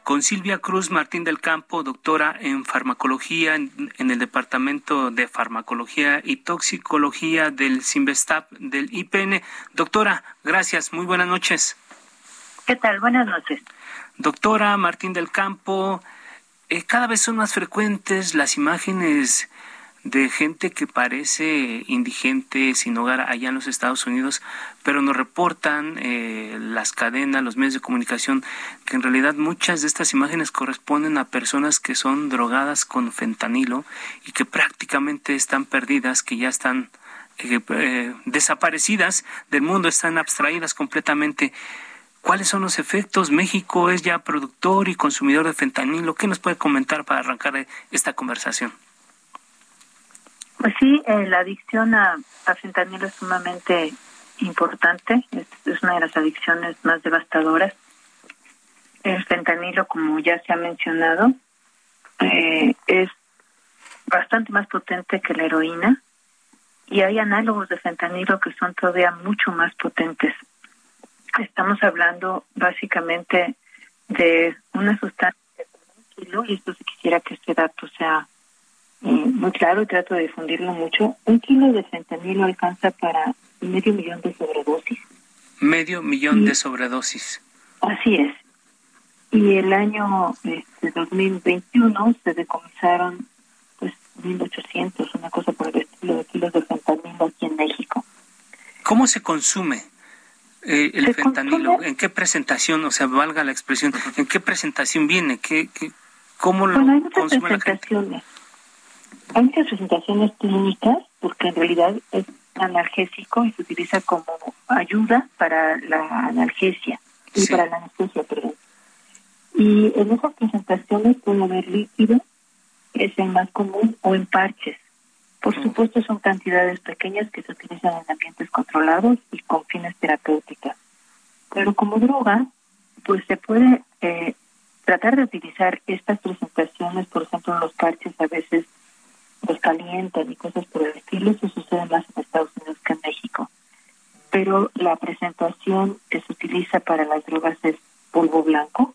con Silvia Cruz Martín del Campo, doctora en farmacología en, el Departamento de Farmacología y Toxicología del Simvestab del IPN. Doctora, gracias, muy buenas noches. ¿Qué tal? Buenas noches. Doctora Martín del Campo, eh, cada vez son más frecuentes las imágenes de gente que parece indigente, sin hogar allá en los Estados Unidos, pero nos reportan eh, las cadenas, los medios de comunicación, que en realidad muchas de estas imágenes corresponden a personas que son drogadas con fentanilo y que prácticamente están perdidas, que ya están eh, desaparecidas del mundo, están abstraídas completamente. ¿Cuáles son los efectos? México es ya productor y consumidor de fentanilo. ¿Qué nos puede comentar para arrancar esta conversación? Pues sí, eh, la adicción a, fentanilo es sumamente importante. Es, una de las adicciones más devastadoras. El fentanilo, como ya se ha mencionado, eh, es bastante más potente que la heroína y hay análogos de fentanilo que son todavía mucho más potentes. Estamos hablando básicamente de una sustancia de un kilo, y esto se quisiera que este dato sea eh, muy claro y trato de difundirlo mucho. Un kilo de fentanilo alcanza para medio millón de sobredosis. Medio millón de sobredosis. Así es. Y el año este, 2021 se decomisaron pues 1.800, una cosa por el estilo de kilos de fentanilo aquí en México. ¿Cómo se consume eh, el fentanilo? ¿En qué presentación, o sea, valga la expresión, en qué presentación viene? ¿Qué, qué, ¿Cómo lo bueno, hay muchas consume la gente? presentaciones. Hay muchas presentaciones clínicas porque en realidad es analgésico y se utiliza como ayuda para la analgesia y Sí. para la anestesia, perdón. Y en esas presentaciones puede haber líquido, es el más común, o en parches. Por supuesto son cantidades pequeñas que se utilizan en ambientes controlados y con fines terapéuticos. Pero como droga, pues se puede eh, tratar de utilizar estas presentaciones, por ejemplo, en los parches a veces los calientan y cosas por el estilo, eso sucede más en Estados Unidos que en México. Pero la presentación que se utiliza para las drogas es polvo blanco,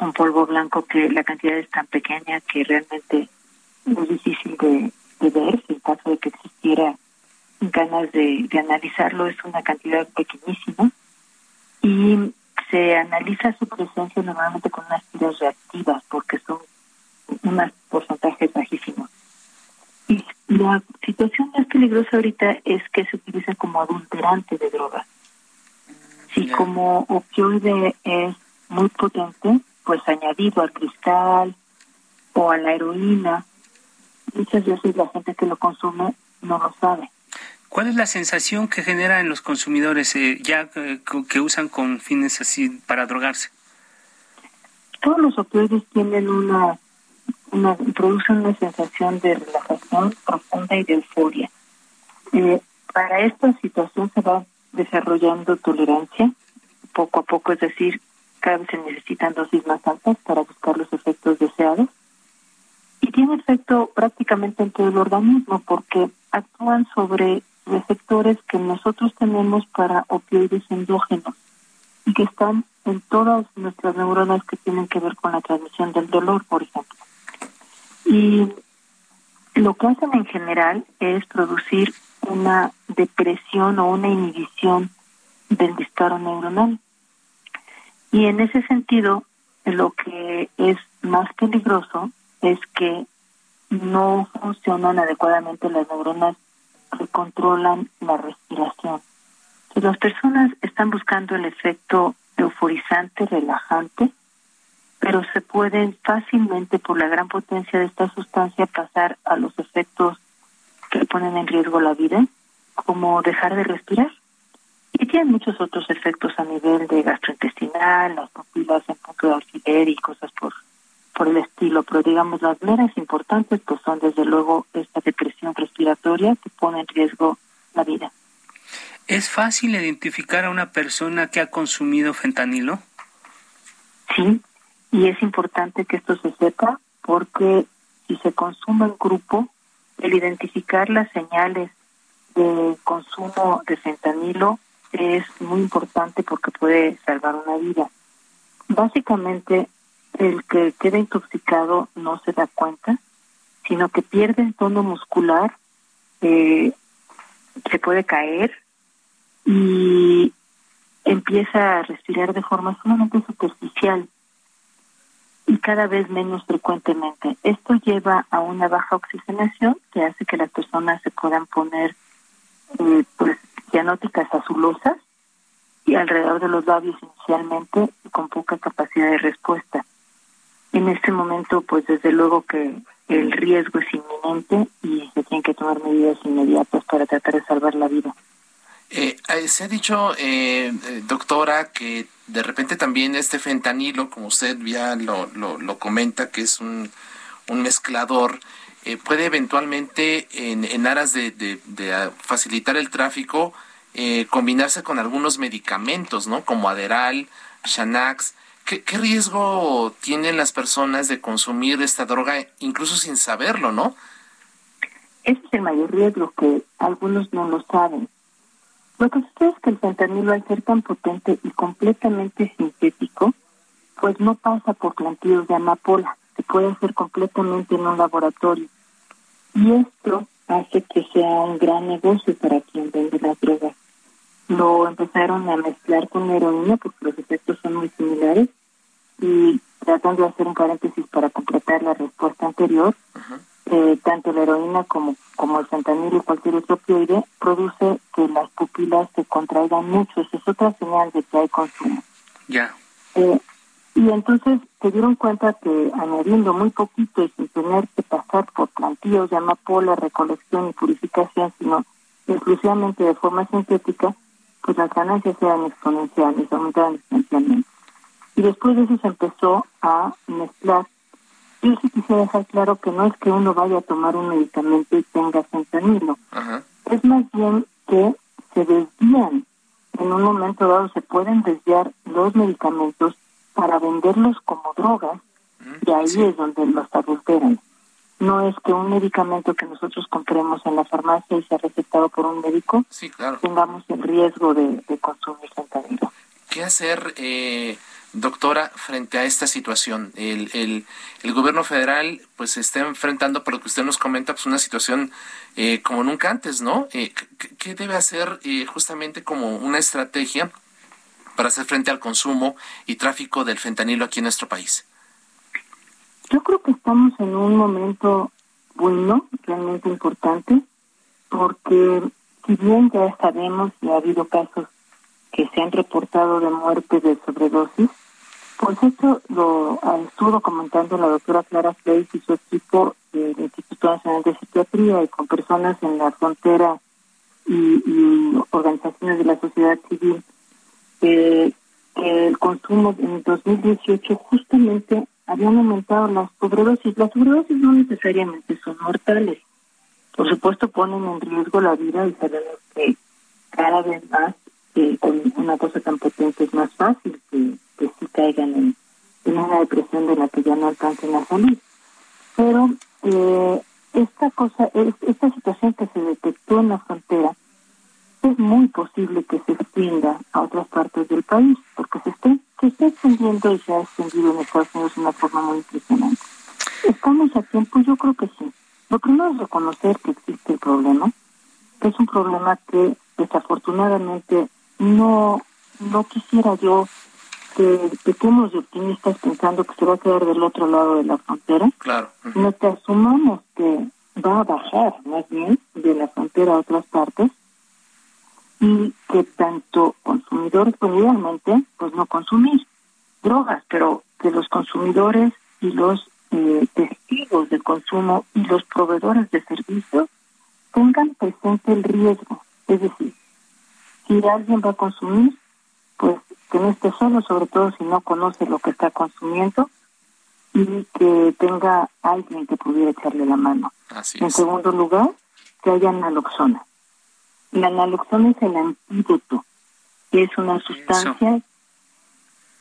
un polvo blanco que la cantidad es tan pequeña que realmente es difícil de, de ver, si en caso de que existiera ganas de, de analizarlo, es una cantidad pequeñísima y se analiza su presencia normalmente con unas tiras reactivas porque son unos porcentajes bajísimos. Y la situación más peligrosa ahorita es que se utiliza como adulterante de drogas. Si como opioide es muy potente, pues añadido al cristal o a la heroína, muchas veces la gente que lo consume no lo sabe. ¿Cuál es la sensación que genera en los consumidores eh, ya eh, que usan con fines así para drogarse? Todos los opioides tienen una, una producen una sensación de relajación profunda y de euforia. Eh, para esta situación se va desarrollando tolerancia poco a poco, es decir, cada vez se necesitan dosis más altas para buscar los efectos deseados. Y tiene efecto prácticamente en todo el organismo porque actúan sobre receptores que nosotros tenemos para opioides endógenos y que están en todas nuestras neuronas que tienen que ver con la transmisión del dolor, por ejemplo. Y lo que hacen en general es producir una depresión o una inhibición del disparo neuronal. Y en ese sentido, lo que es más peligroso es que no funcionan adecuadamente las neuronas que controlan la respiración. Si las personas están buscando el efecto euforizante, relajante, pero se pueden fácilmente, por la gran potencia de esta sustancia, pasar a los efectos que ponen en riesgo la vida, como dejar de respirar. Y tienen muchos otros efectos a nivel de gastrointestinal, las pupilas en punto de alfiler y cosas por, por el estilo. Pero digamos, las meras importantes pues son desde luego esta depresión respiratoria que pone en riesgo la vida. ¿Es fácil identificar a una persona que ha consumido fentanilo? Sí, y es importante que esto se sepa porque si se consume en grupo, el identificar las señales de consumo de fentanilo es muy importante porque puede salvar una vida. Básicamente, el que queda intoxicado no se da cuenta, sino que pierde el tono muscular, eh, se puede caer y empieza a respirar de forma sumamente superficial y cada vez menos frecuentemente. Esto lleva a una baja oxigenación que hace que las personas se puedan poner eh, pues cianóticas azulosas y alrededor de los labios inicialmente con poca capacidad de respuesta. En este momento, pues desde luego que el riesgo es inminente y se tienen que tomar medidas inmediatas para tratar de salvar la vida. Eh, eh, se ha dicho, eh, eh, doctora, que de repente también este fentanilo, como usted ya lo, lo, lo comenta, que es un, un mezclador, eh, puede eventualmente, en, en aras de, de, de, facilitar el tráfico, combinarse con algunos medicamentos, ¿no? Como Aderal, Xanax. ¿Qué, ¿Qué riesgo tienen las personas de consumir esta droga, incluso sin saberlo, no? Ese es el mayor riesgo, que algunos no lo saben. Lo que sucede es que el fentanilo, al ser tan potente y completamente sintético, pues no pasa por plantillos de amapola, se puede hacer completamente en un laboratorio. Y esto hace que sea un gran negocio para quien vende las drogas. Lo empezaron a mezclar con heroína porque los efectos son muy similares y tratando de hacer un paréntesis para completar la respuesta anterior, eh, tanto la heroína como, como el fentanilo y cualquier otro opioide produce que las pupilas se contraigan mucho. Esa es otra señal de que hay consumo. Ya. Eh, y entonces se dieron cuenta que añadiendo muy poquito y sin tener que pasar por plantíos de amapola, recolección y purificación, sino exclusivamente de forma sintética, pues las ganancias eran exponenciales, aumentaban exponencialmente. Y después de eso se empezó a mezclar. Yo sí quisiera dejar claro que no es que uno vaya a tomar un medicamento y tenga fentanilo. Es más bien que se desvían. En un momento dado se pueden desviar los medicamentos para venderlos como drogas y ahí es donde los adulteran. No es que un medicamento que nosotros compremos en la farmacia y sea recetado por un médico tengamos el riesgo de, de consumir fentanilo. ¿Qué hacer, eh, doctora, frente a esta situación? El, el, el, gobierno federal pues se está enfrentando, por lo que usted nos comenta, pues una situación eh, como nunca antes, ¿no? Eh, ¿Qué debe hacer eh, justamente como una estrategia para hacer frente al consumo y tráfico del fentanilo aquí en nuestro país? Yo creo que estamos en un momento bueno, realmente importante, porque si bien ya sabemos y ha habido casos que se han reportado de muerte de sobredosis, pues esto lo estuvo comentando la doctora Clara Fleis y su equipo del Instituto Nacional de Psiquiatría y con personas en la frontera y, organizaciones de la sociedad civil que, el consumo en 2018 justamente habían aumentado las sobredosis. Las sobredosis no necesariamente son mortales. Por supuesto ponen en riesgo la vida y sabemos que cada vez más eh, con una cosa tan potente es más fácil que, que sí caigan en, en, una depresión de la que ya no alcancen a salir. Pero eh, esta cosa, esta situación que se detectó en la frontera, es muy posible que se extienda a otras partes del país, porque se está, se está extendiendo y se ha extendido en Estados Unidos de una forma muy impresionante. ¿Estamos a tiempo? Yo creo que sí. Lo primero es reconocer que existe el problema, que es un problema que desafortunadamente no, no quisiera yo que pequemos de optimistas pensando que se va a quedar del otro lado de la frontera. Claro. No que asumamos que va a bajar más bien de la frontera a otras partes y que tanto consumidores, idealmente, pues no consumir drogas, pero que los consumidores y los eh, testigos de consumo y los proveedores de servicios tengan presente el riesgo. Es decir, si alguien va a consumir, pues que no esté solo, sobre todo si no conoce lo que está consumiendo y que tenga alguien que pudiera echarle la mano. en segundo lugar, que haya naloxona. La naloxona es el antídoto, que es una sustancia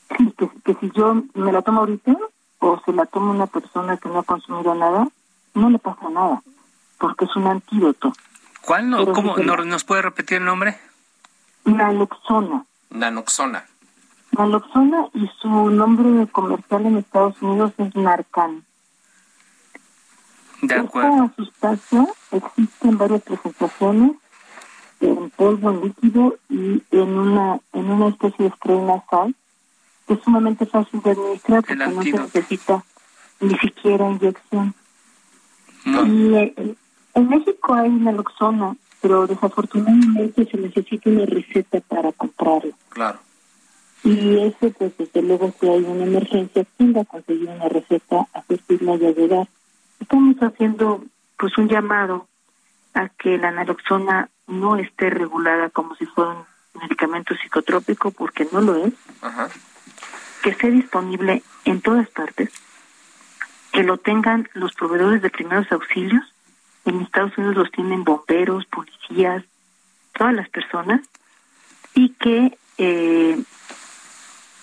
que, que, si yo me la tomo ahorita o se la toma una persona que no ha consumido nada, no le pasa nada, porque es un antídoto. ¿Cuál? No, ¿Cómo? ¿Nos puede repetir el nombre? Naloxona. Naloxona. Naloxona y su nombre comercial en Estados Unidos es Narcan. De acuerdo. Esta sustancia existe en varias presentaciones, en polvo, en líquido y en una en una especie de spray nasal que es sumamente fácil de administrar porque no se necesita ni siquiera inyección. Y eh, en México hay naloxona pero desafortunadamente se necesita una receta para comprarlo. Claro. Y eso, pues desde luego, si hay una emergencia, ¿quién va a conseguir una receta a la y a llegar? Estamos haciendo pues un llamado a que la naloxona no esté regulada como si fuera un medicamento psicotrópico, porque no lo es. Ajá. Que esté disponible en todas partes, que lo tengan los proveedores de primeros auxilios en Estados Unidos los tienen bomberos, policías, todas las personas, y que eh,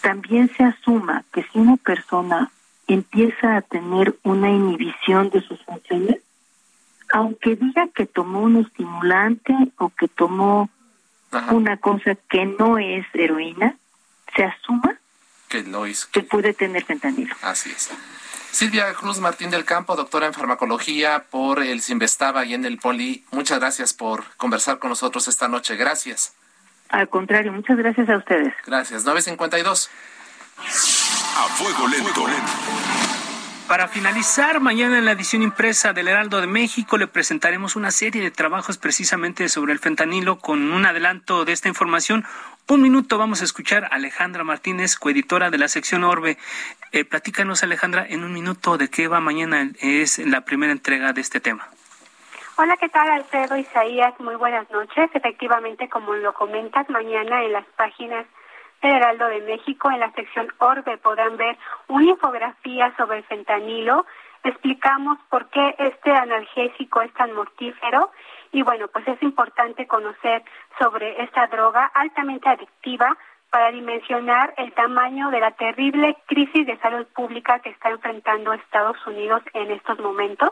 también se asuma que si una persona empieza a tener una inhibición de sus funciones, aunque diga que tomó un estimulante o que tomó una cosa que no es heroína, se asuma que, lo hizo. que puede tener fentanilo. Así es. Silvia Cruz Martín del Campo, doctora en farmacología por el Sinvestaba y en el Poli. Muchas gracias por conversar con nosotros esta noche. Gracias. Al contrario, muchas gracias a ustedes. Gracias. 952. A fuego lento. Para finalizar, mañana en la edición impresa del Heraldo de México le presentaremos una serie de trabajos precisamente sobre el fentanilo con un adelanto de esta información. Un minuto vamos a escuchar a Alejandra Martínez, coeditora de la sección Orbe. Eh, platícanos, Alejandra, en un minuto de qué va mañana es la primera entrega de este tema. Hola, ¿qué tal, Alfredo Isaías? Muy buenas noches. Efectivamente, como lo comentas, mañana en las páginas del de México, en la sección Orbe, podrán ver una infografía sobre el fentanilo. Explicamos por qué este analgésico es tan mortífero y bueno, pues es importante conocer sobre esta droga altamente adictiva para dimensionar el tamaño de la terrible crisis de salud pública que está enfrentando Estados Unidos en estos momentos.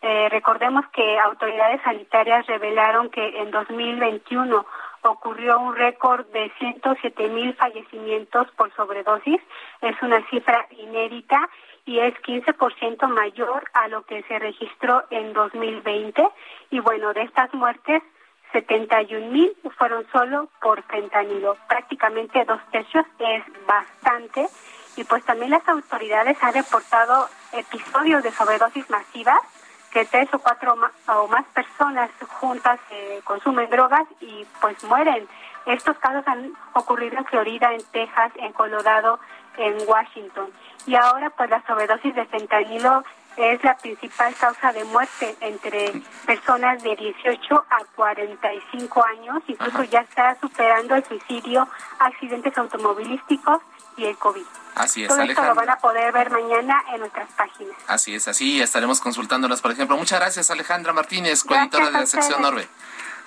Eh, recordemos que autoridades sanitarias revelaron que en 2021 ocurrió un récord de 107 mil fallecimientos por sobredosis. Es una cifra inédita y es 15% mayor a lo que se registró en 2020. Y bueno, de estas muertes, 71 mil fueron solo por fentanilo. Prácticamente dos tercios es bastante. Y pues también las autoridades han reportado episodios de sobredosis masivas que tres o cuatro o más personas juntas eh, consumen drogas y pues mueren. Estos casos han ocurrido en Florida, en Texas, en Colorado, en Washington. Y ahora pues la sobredosis de fentanilo es la principal causa de muerte entre personas de 18 a 45 años, incluso ya está superando el suicidio, accidentes automovilísticos y el COVID. Así es, Todo esto lo van a poder ver mañana en nuestras páginas. Así es, así estaremos consultándolas, por ejemplo. Muchas gracias, Alejandra Martínez, coeditora de la sección Norbe.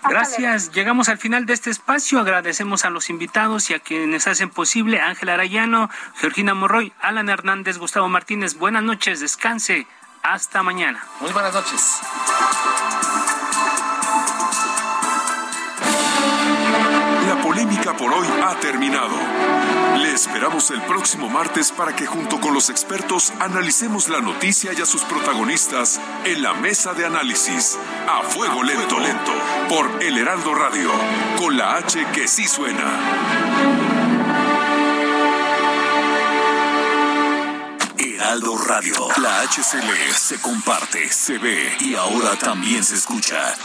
Gracias. Llegamos al final de este espacio. Agradecemos a los invitados y a quienes hacen posible. Ángela Arayano, Georgina Morroy, Alan Hernández, Gustavo Martínez. Buenas noches. Descanse. Hasta mañana. Muy buenas noches. La polémica por hoy ha terminado. Le esperamos el próximo martes para que junto con los expertos analicemos la noticia y a sus protagonistas en la mesa de análisis. A fuego lento, lento, por El Heraldo Radio, con la H que sí suena. Heraldo Radio. La HCL se comparte, se ve y ahora también se escucha.